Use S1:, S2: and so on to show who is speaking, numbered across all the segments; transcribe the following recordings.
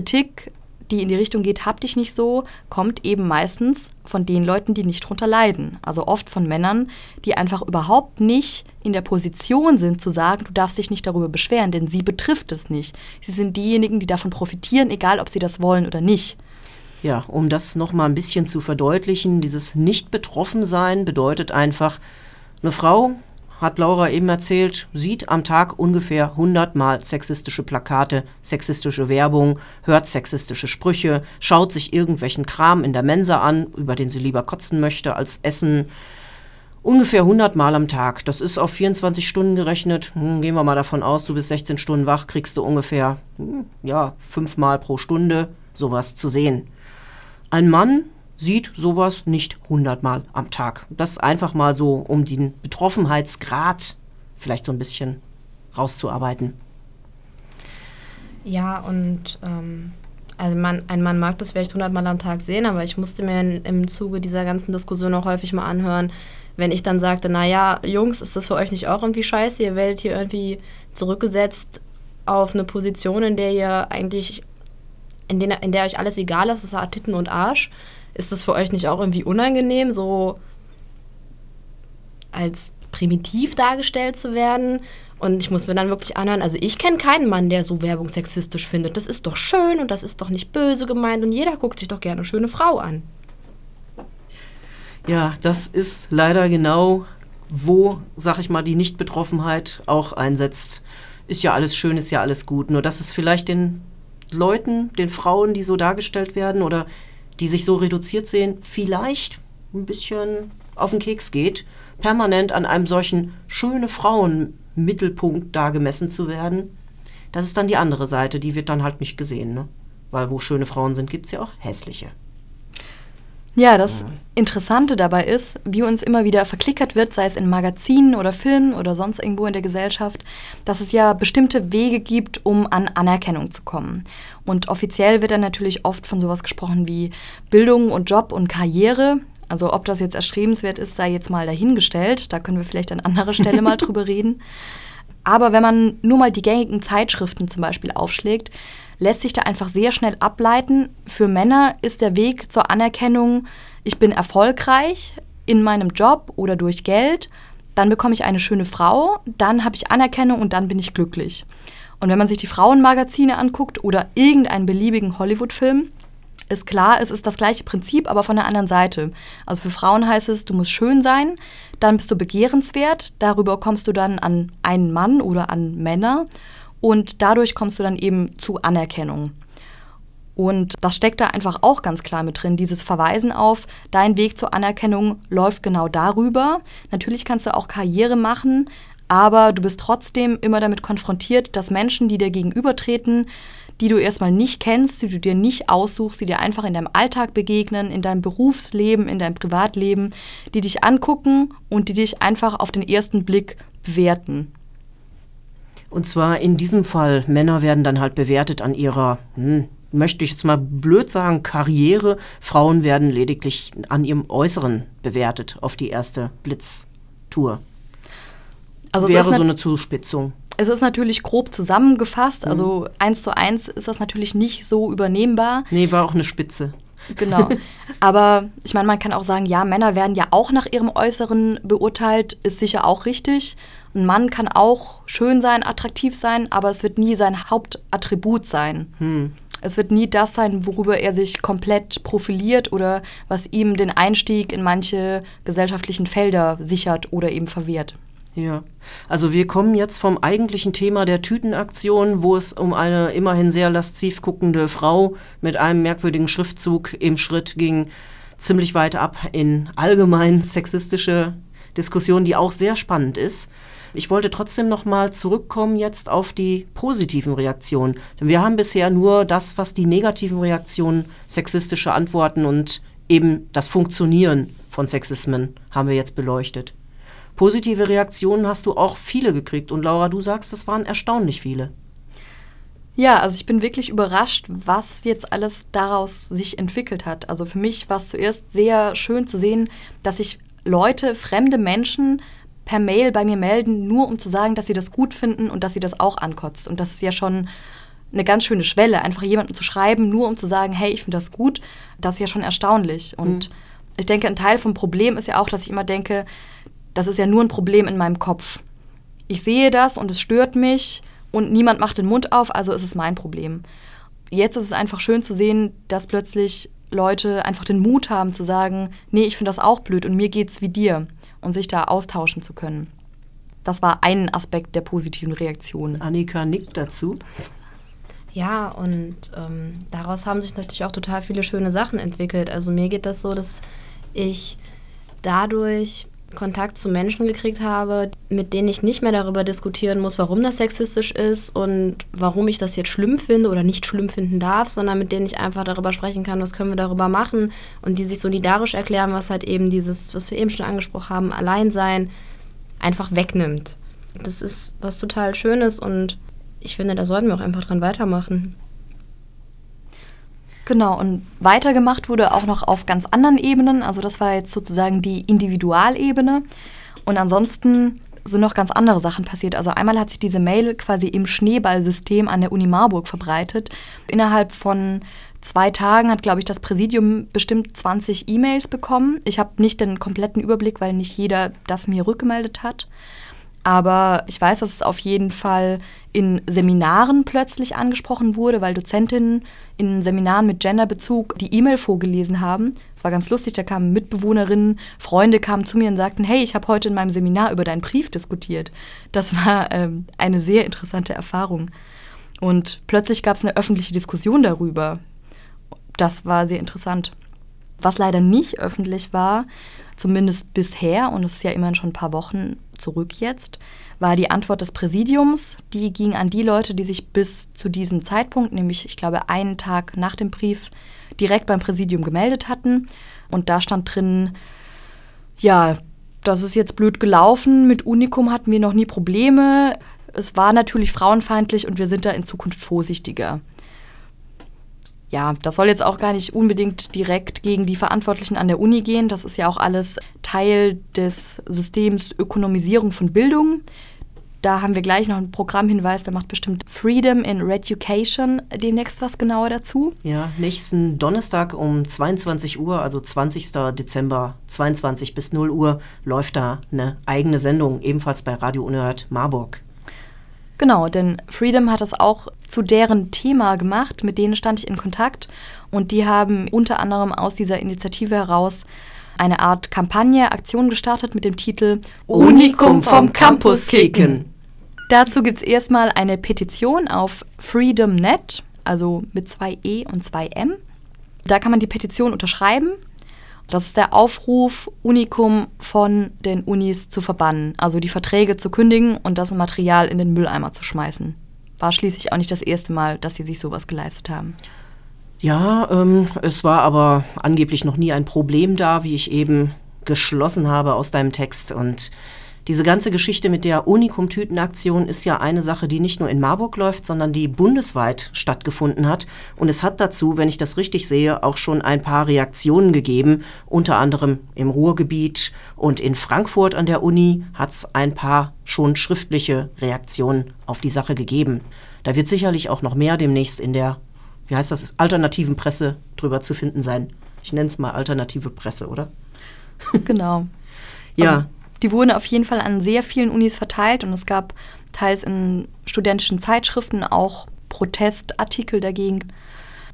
S1: Kritik, die in die Richtung geht, hab dich nicht so, kommt eben meistens von den Leuten, die nicht drunter leiden. Also oft von Männern, die einfach überhaupt nicht in der Position sind zu sagen, du darfst dich nicht darüber beschweren, denn sie betrifft es nicht. Sie sind diejenigen, die davon profitieren, egal ob sie das wollen oder nicht.
S2: Ja, um das nochmal ein bisschen zu verdeutlichen, dieses Nicht-Betroffen-Sein bedeutet einfach, eine Frau, hat Laura eben erzählt, sieht am Tag ungefähr 100 Mal sexistische Plakate, sexistische Werbung, hört sexistische Sprüche, schaut sich irgendwelchen Kram in der Mensa an, über den sie lieber kotzen möchte als essen. Ungefähr 100 Mal am Tag. Das ist auf 24 Stunden gerechnet. Hm, gehen wir mal davon aus, du bist 16 Stunden wach, kriegst du ungefähr, hm, ja, fünfmal pro Stunde sowas zu sehen. Ein Mann sieht sowas nicht hundertmal am Tag. Das einfach mal so, um den Betroffenheitsgrad vielleicht so ein bisschen rauszuarbeiten.
S3: Ja, und ähm, also man, ein Mann mag das vielleicht hundertmal am Tag sehen, aber ich musste mir in, im Zuge dieser ganzen Diskussion auch häufig mal anhören, wenn ich dann sagte, naja, Jungs, ist das für euch nicht auch irgendwie scheiße? Ihr werdet hier irgendwie zurückgesetzt auf eine Position, in der ihr eigentlich, in, den, in der euch alles egal ist, das ist Titten und Arsch. Ist das für euch nicht auch irgendwie unangenehm, so als primitiv dargestellt zu werden? Und ich muss mir dann wirklich anhören, also ich kenne keinen Mann, der so Werbung sexistisch findet. Das ist doch schön und das ist doch nicht böse gemeint und jeder guckt sich doch gerne eine schöne Frau an.
S2: Ja, das ist leider genau, wo, sag ich mal, die Nichtbetroffenheit auch einsetzt. Ist ja alles schön, ist ja alles gut. Nur dass es vielleicht den Leuten, den Frauen, die so dargestellt werden oder die sich so reduziert sehen, vielleicht ein bisschen auf den Keks geht, permanent an einem solchen schöne Frauen-Mittelpunkt da gemessen zu werden. Das ist dann die andere Seite, die wird dann halt nicht gesehen. Ne? Weil wo schöne Frauen sind, gibt es ja auch hässliche.
S1: Ja, das Interessante dabei ist, wie uns immer wieder verklickert wird, sei es in Magazinen oder Filmen oder sonst irgendwo in der Gesellschaft, dass es ja bestimmte Wege gibt, um an Anerkennung zu kommen. Und offiziell wird dann natürlich oft von sowas gesprochen wie Bildung und Job und Karriere. Also ob das jetzt erstrebenswert ist, sei jetzt mal dahingestellt. Da können wir vielleicht an anderer Stelle mal drüber reden. Aber wenn man nur mal die gängigen Zeitschriften zum Beispiel aufschlägt, lässt sich da einfach sehr schnell ableiten. Für Männer ist der Weg zur Anerkennung, ich bin erfolgreich in meinem Job oder durch Geld, dann bekomme ich eine schöne Frau, dann habe ich Anerkennung und dann bin ich glücklich. Und wenn man sich die Frauenmagazine anguckt oder irgendeinen beliebigen Hollywood-Film, ist klar, es ist das gleiche Prinzip, aber von der anderen Seite. Also für Frauen heißt es, du musst schön sein, dann bist du begehrenswert, darüber kommst du dann an einen Mann oder an Männer und dadurch kommst du dann eben zu Anerkennung. Und das steckt da einfach auch ganz klar mit drin, dieses Verweisen auf, dein Weg zur Anerkennung läuft genau darüber. Natürlich kannst du auch Karriere machen, aber du bist trotzdem immer damit konfrontiert, dass Menschen, die dir gegenübertreten, die du erstmal nicht kennst, die du dir nicht aussuchst, die dir einfach in deinem Alltag begegnen, in deinem Berufsleben, in deinem Privatleben, die dich angucken und die dich einfach auf den ersten Blick bewerten.
S2: Und zwar in diesem Fall, Männer werden dann halt bewertet an ihrer, hm, möchte ich jetzt mal blöd sagen, Karriere. Frauen werden lediglich an ihrem Äußeren bewertet auf die erste Blitztour. Also Wäre so eine Zuspitzung.
S1: Es ist natürlich grob zusammengefasst, also mhm. eins zu eins ist das natürlich nicht so übernehmbar.
S2: Nee, war auch eine Spitze.
S1: Genau. Aber ich meine, man kann auch sagen, ja, Männer werden ja auch nach ihrem Äußeren beurteilt, ist sicher auch richtig. Ein Mann kann auch schön sein, attraktiv sein, aber es wird nie sein Hauptattribut sein. Hm. Es wird nie das sein, worüber er sich komplett profiliert oder was ihm den Einstieg in manche gesellschaftlichen Felder sichert oder eben verwehrt.
S2: Ja, also wir kommen jetzt vom eigentlichen Thema der Tütenaktion, wo es um eine immerhin sehr lasziv guckende Frau mit einem merkwürdigen Schriftzug im Schritt ging, ziemlich weit ab in allgemein sexistische Diskussionen, die auch sehr spannend ist. Ich wollte trotzdem noch mal zurückkommen jetzt auf die positiven Reaktionen. Denn wir haben bisher nur das, was die negativen Reaktionen, sexistische Antworten und eben das Funktionieren von Sexismen haben wir jetzt beleuchtet. Positive Reaktionen hast du auch viele gekriegt. Und Laura, du sagst, es waren erstaunlich viele.
S1: Ja, also ich bin wirklich überrascht, was jetzt alles daraus sich entwickelt hat. Also für mich war es zuerst sehr schön zu sehen, dass sich Leute, fremde Menschen per Mail bei mir melden, nur um zu sagen, dass sie das gut finden und dass sie das auch ankotzt. Und das ist ja schon eine ganz schöne Schwelle, einfach jemandem zu schreiben, nur um zu sagen, hey, ich finde das gut, das ist ja schon erstaunlich. Und mhm. ich denke, ein Teil vom Problem ist ja auch, dass ich immer denke, das ist ja nur ein Problem in meinem Kopf. Ich sehe das und es stört mich und niemand macht den Mund auf, also ist es mein Problem. Jetzt ist es einfach schön zu sehen, dass plötzlich Leute einfach den Mut haben zu sagen, nee, ich finde das auch blöd und mir geht's wie dir und sich da austauschen zu können. Das war ein Aspekt der positiven Reaktion.
S2: Annika nickt dazu.
S3: Ja, und ähm, daraus haben sich natürlich auch total viele schöne Sachen entwickelt. Also mir geht das so, dass ich dadurch Kontakt zu Menschen gekriegt habe, mit denen ich nicht mehr darüber diskutieren muss, warum das sexistisch ist und warum ich das jetzt schlimm finde oder nicht schlimm finden darf, sondern mit denen ich einfach darüber sprechen kann, was können wir darüber machen und die sich solidarisch erklären, was halt eben dieses, was wir eben schon angesprochen haben, Alleinsein einfach wegnimmt. Das ist was total Schönes und ich finde, da sollten wir auch einfach dran weitermachen.
S1: Genau, und weitergemacht wurde auch noch auf ganz anderen Ebenen. Also das war jetzt sozusagen die Individualebene. Und ansonsten sind noch ganz andere Sachen passiert. Also einmal hat sich diese Mail quasi im Schneeballsystem an der Uni Marburg verbreitet. Innerhalb von zwei Tagen hat, glaube ich, das Präsidium bestimmt 20 E-Mails bekommen. Ich habe nicht den kompletten Überblick, weil nicht jeder das mir rückgemeldet hat. Aber ich weiß, dass es auf jeden Fall in Seminaren plötzlich angesprochen wurde, weil Dozentinnen in Seminaren mit Genderbezug die E-Mail vorgelesen haben. Es war ganz lustig, da kamen Mitbewohnerinnen, Freunde kamen zu mir und sagten, hey, ich habe heute in meinem Seminar über deinen Brief diskutiert. Das war ähm, eine sehr interessante Erfahrung. Und plötzlich gab es eine öffentliche Diskussion darüber. Das war sehr interessant. Was leider nicht öffentlich war, zumindest bisher, und es ist ja immerhin schon ein paar Wochen zurück jetzt, war die Antwort des Präsidiums. Die ging an die Leute, die sich bis zu diesem Zeitpunkt, nämlich ich glaube einen Tag nach dem Brief, direkt beim Präsidium gemeldet hatten. Und da stand drin, ja, das ist jetzt blöd gelaufen. Mit Unikum hatten wir noch nie Probleme. Es war natürlich frauenfeindlich und wir sind da in Zukunft vorsichtiger ja, das soll jetzt auch gar nicht unbedingt direkt gegen die Verantwortlichen an der Uni gehen. Das ist ja auch alles Teil des Systems Ökonomisierung von Bildung. Da haben wir gleich noch einen Programmhinweis, da macht bestimmt Freedom in Reducation demnächst was genauer dazu.
S2: Ja, nächsten Donnerstag um 22 Uhr, also 20. Dezember 22 bis 0 Uhr, läuft da eine eigene Sendung, ebenfalls bei Radio Unerhört Marburg.
S1: Genau, denn Freedom hat das auch zu deren Thema gemacht, mit denen stand ich in Kontakt und die haben unter anderem aus dieser Initiative heraus eine Art Kampagne, Aktion gestartet mit dem Titel
S2: Unikum vom Campus kicken.
S1: Dazu gibt es erstmal eine Petition auf freedomnet, also mit zwei E und zwei M. Da kann man die Petition unterschreiben das ist der Aufruf, Unikum von den Unis zu verbannen, also die Verträge zu kündigen und das Material in den Mülleimer zu schmeißen. War schließlich auch nicht das erste Mal, dass sie sich sowas geleistet haben.
S2: Ja, ähm, es war aber angeblich noch nie ein Problem da, wie ich eben geschlossen habe aus deinem Text. Und diese ganze Geschichte mit der Unikum-Tütenaktion ist ja eine Sache, die nicht nur in Marburg läuft, sondern die bundesweit stattgefunden hat. Und es hat dazu, wenn ich das richtig sehe, auch schon ein paar Reaktionen gegeben. Unter anderem im Ruhrgebiet und in Frankfurt an der Uni hat es ein paar schon schriftliche Reaktionen auf die Sache gegeben. Da wird sicherlich auch noch mehr demnächst in der, wie heißt das, alternativen Presse drüber zu finden sein. Ich nenne es mal alternative Presse, oder?
S1: Genau.
S2: ja. Also
S1: die wurden auf jeden Fall an sehr vielen Unis verteilt und es gab teils in studentischen Zeitschriften auch Protestartikel dagegen.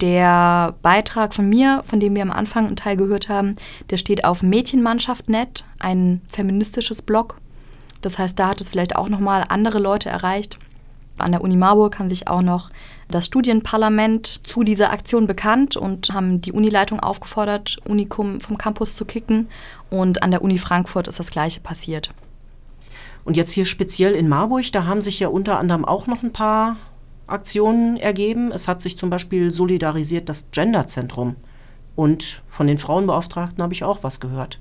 S1: Der Beitrag von mir, von dem wir am Anfang einen Teil gehört haben, der steht auf Mädchenmannschaft.net, ein feministisches Blog. Das heißt, da hat es vielleicht auch nochmal andere Leute erreicht. An der Uni Marburg haben sich auch noch das Studienparlament zu dieser Aktion bekannt und haben die Unileitung aufgefordert, Unikum vom Campus zu kicken. Und an der Uni Frankfurt ist das Gleiche passiert.
S2: Und jetzt hier speziell in Marburg, da haben sich ja unter anderem auch noch ein paar Aktionen ergeben. Es hat sich zum Beispiel solidarisiert das Genderzentrum. Und von den Frauenbeauftragten habe ich auch was gehört.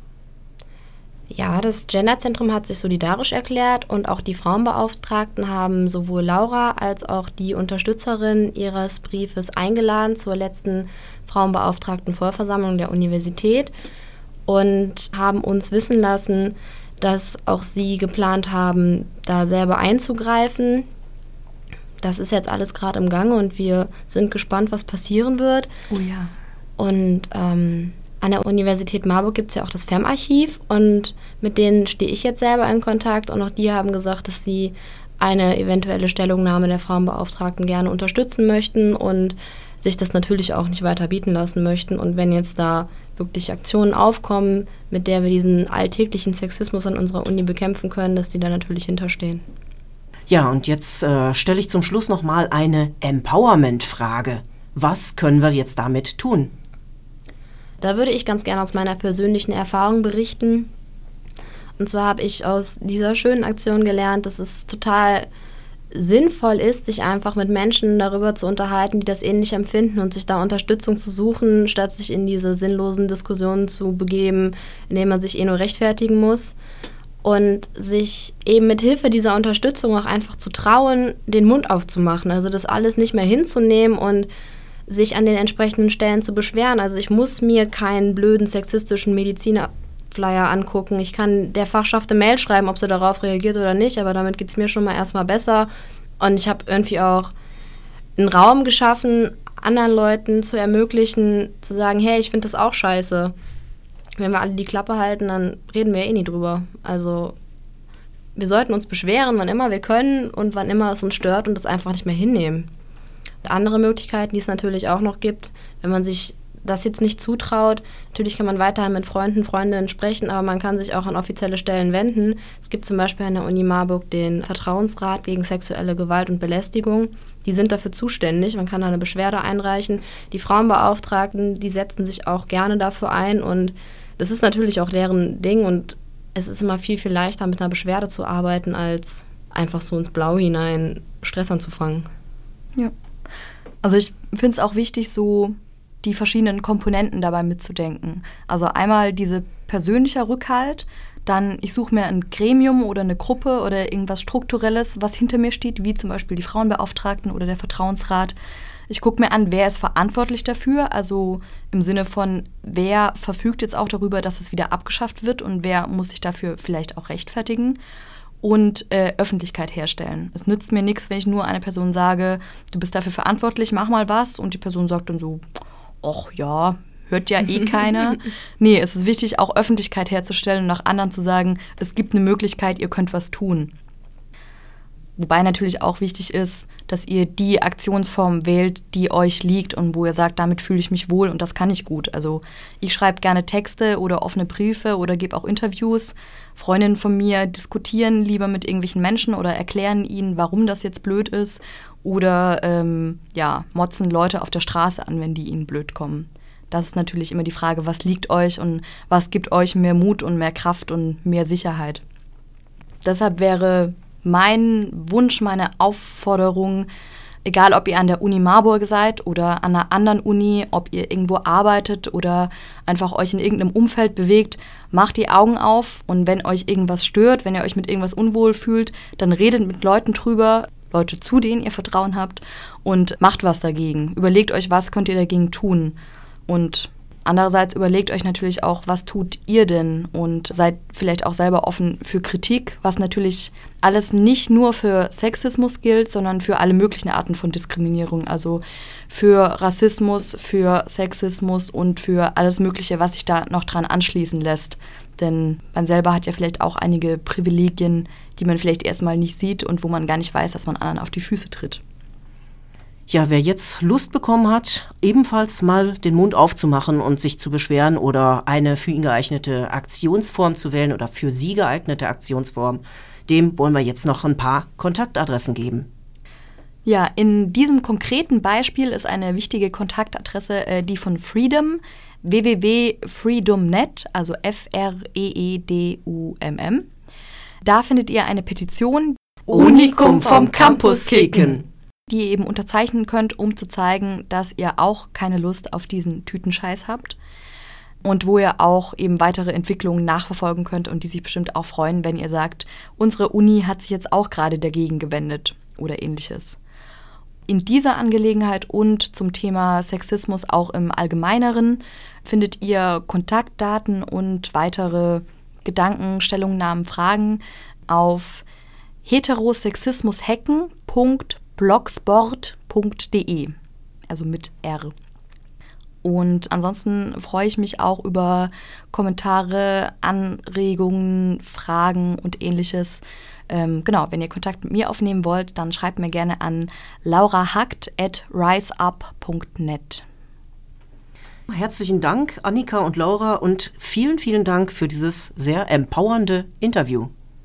S3: Ja, das Genderzentrum hat sich solidarisch erklärt und auch die Frauenbeauftragten haben sowohl Laura als auch die Unterstützerin ihres Briefes eingeladen zur letzten Frauenbeauftragten Vollversammlung der Universität und haben uns wissen lassen, dass auch sie geplant haben, da selber einzugreifen. das ist jetzt alles gerade im Gange und wir sind gespannt, was passieren wird.
S1: Oh ja.
S3: Und ähm, an der Universität Marburg gibt es ja auch das FEM-Archiv und mit denen stehe ich jetzt selber in Kontakt und auch die haben gesagt, dass sie eine eventuelle Stellungnahme der Frauenbeauftragten gerne unterstützen möchten und sich das natürlich auch nicht weiter bieten lassen möchten. Und wenn jetzt da wirklich Aktionen aufkommen, mit der wir diesen alltäglichen Sexismus an unserer Uni bekämpfen können, dass die da natürlich hinterstehen.
S2: Ja, und jetzt äh, stelle ich zum Schluss nochmal eine Empowerment-Frage. Was können wir jetzt damit tun?
S3: Da würde ich ganz gerne aus meiner persönlichen Erfahrung berichten. Und zwar habe ich aus dieser schönen Aktion gelernt, dass es total sinnvoll ist, sich einfach mit Menschen darüber zu unterhalten, die das ähnlich empfinden und sich da Unterstützung zu suchen, statt sich in diese sinnlosen Diskussionen zu begeben, in denen man sich eh nur rechtfertigen muss. Und sich eben mit Hilfe dieser Unterstützung auch einfach zu trauen, den Mund aufzumachen. Also das alles nicht mehr hinzunehmen und sich an den entsprechenden Stellen zu beschweren. Also ich muss mir keinen blöden sexistischen Mediziner Flyer angucken. Ich kann der Fachschaft eine Mail schreiben, ob sie darauf reagiert oder nicht, aber damit geht es mir schon mal erstmal besser. Und ich habe irgendwie auch einen Raum geschaffen, anderen Leuten zu ermöglichen, zu sagen, hey, ich finde das auch scheiße. Wenn wir alle die Klappe halten, dann reden wir eh nie drüber. Also wir sollten uns beschweren, wann immer wir können und wann immer es uns stört und das einfach nicht mehr hinnehmen. Andere Möglichkeiten, die es natürlich auch noch gibt, wenn man sich das jetzt nicht zutraut. Natürlich kann man weiterhin mit Freunden, Freundinnen sprechen, aber man kann sich auch an offizielle Stellen wenden. Es gibt zum Beispiel an der Uni Marburg den Vertrauensrat gegen sexuelle Gewalt und Belästigung. Die sind dafür zuständig. Man kann da eine Beschwerde einreichen. Die Frauenbeauftragten, die setzen sich auch gerne dafür ein und das ist natürlich auch deren Ding und es ist immer viel, viel leichter, mit einer Beschwerde zu arbeiten, als einfach so ins Blau hinein Stress anzufangen.
S1: Ja. Also ich finde es auch wichtig, so die verschiedenen Komponenten dabei mitzudenken. Also einmal diese persönlicher Rückhalt, dann ich suche mir ein Gremium oder eine Gruppe oder irgendwas Strukturelles, was hinter mir steht, wie zum Beispiel die Frauenbeauftragten oder der Vertrauensrat. Ich gucke mir an, wer ist verantwortlich dafür, also im Sinne von, wer verfügt jetzt auch darüber, dass es wieder abgeschafft wird und wer muss sich dafür vielleicht auch rechtfertigen und äh, Öffentlichkeit herstellen. Es nützt mir nichts, wenn ich nur einer Person sage, du bist dafür verantwortlich, mach mal was und die Person sagt dann so, ach ja, hört ja eh keiner. nee, es ist wichtig, auch Öffentlichkeit herzustellen und nach anderen zu sagen, es gibt eine Möglichkeit, ihr könnt was tun. Wobei natürlich auch wichtig ist, dass ihr die Aktionsform wählt, die euch liegt und wo ihr sagt, damit fühle ich mich wohl und das kann ich gut. Also ich schreibe gerne Texte oder offene Briefe oder gebe auch Interviews. Freundinnen von mir diskutieren lieber mit irgendwelchen Menschen oder erklären ihnen, warum das jetzt blöd ist oder ähm, ja, motzen Leute auf der Straße an, wenn die ihnen blöd kommen. Das ist natürlich immer die Frage, was liegt euch und was gibt euch mehr Mut und mehr Kraft und mehr Sicherheit. Deshalb wäre mein Wunsch, meine Aufforderung, egal ob ihr an der Uni Marburg seid oder an einer anderen Uni, ob ihr irgendwo arbeitet oder einfach euch in irgendeinem Umfeld bewegt, macht die Augen auf und wenn euch irgendwas stört, wenn ihr euch mit irgendwas unwohl fühlt, dann redet mit Leuten drüber, Leute, zu denen ihr Vertrauen habt und macht was dagegen. Überlegt euch, was könnt ihr dagegen tun. Und andererseits überlegt euch natürlich auch, was tut ihr denn und seid vielleicht auch selber offen für Kritik, was natürlich alles nicht nur für Sexismus gilt, sondern für alle möglichen Arten von Diskriminierung, also für Rassismus, für Sexismus und für alles Mögliche, was sich da noch dran anschließen lässt. Denn man selber hat ja vielleicht auch einige Privilegien, die man vielleicht erstmal nicht sieht und wo man gar nicht weiß, dass man anderen auf die Füße tritt.
S2: Ja, wer jetzt Lust bekommen hat, ebenfalls mal den Mund aufzumachen und sich zu beschweren oder eine für ihn geeignete Aktionsform zu wählen oder für sie geeignete Aktionsform, dem wollen wir jetzt noch ein paar Kontaktadressen geben.
S1: Ja, in diesem konkreten Beispiel ist eine wichtige Kontaktadresse äh, die von Freedom www.freedomnet, also F-R-E-E-D-U-M-M. Da findet ihr eine Petition
S2: Unikum vom Campus kicken,
S1: die ihr eben unterzeichnen könnt, um zu zeigen, dass ihr auch keine Lust auf diesen Tütenscheiß habt. Und wo ihr auch eben weitere Entwicklungen nachverfolgen könnt und die sich bestimmt auch freuen, wenn ihr sagt, unsere Uni hat sich jetzt auch gerade dagegen gewendet oder ähnliches. In dieser Angelegenheit und zum Thema Sexismus auch im Allgemeineren findet ihr Kontaktdaten und weitere Gedanken, Stellungnahmen, Fragen auf heterosexismushacken.blogspot.com blogsport.de, also mit R. Und ansonsten freue ich mich auch über Kommentare, Anregungen, Fragen und ähnliches. Ähm, genau, wenn ihr Kontakt mit mir aufnehmen wollt, dann schreibt mir gerne an laurahackt.riseup.net.
S2: Herzlichen Dank, Annika und Laura, und vielen, vielen Dank für dieses sehr empowernde Interview.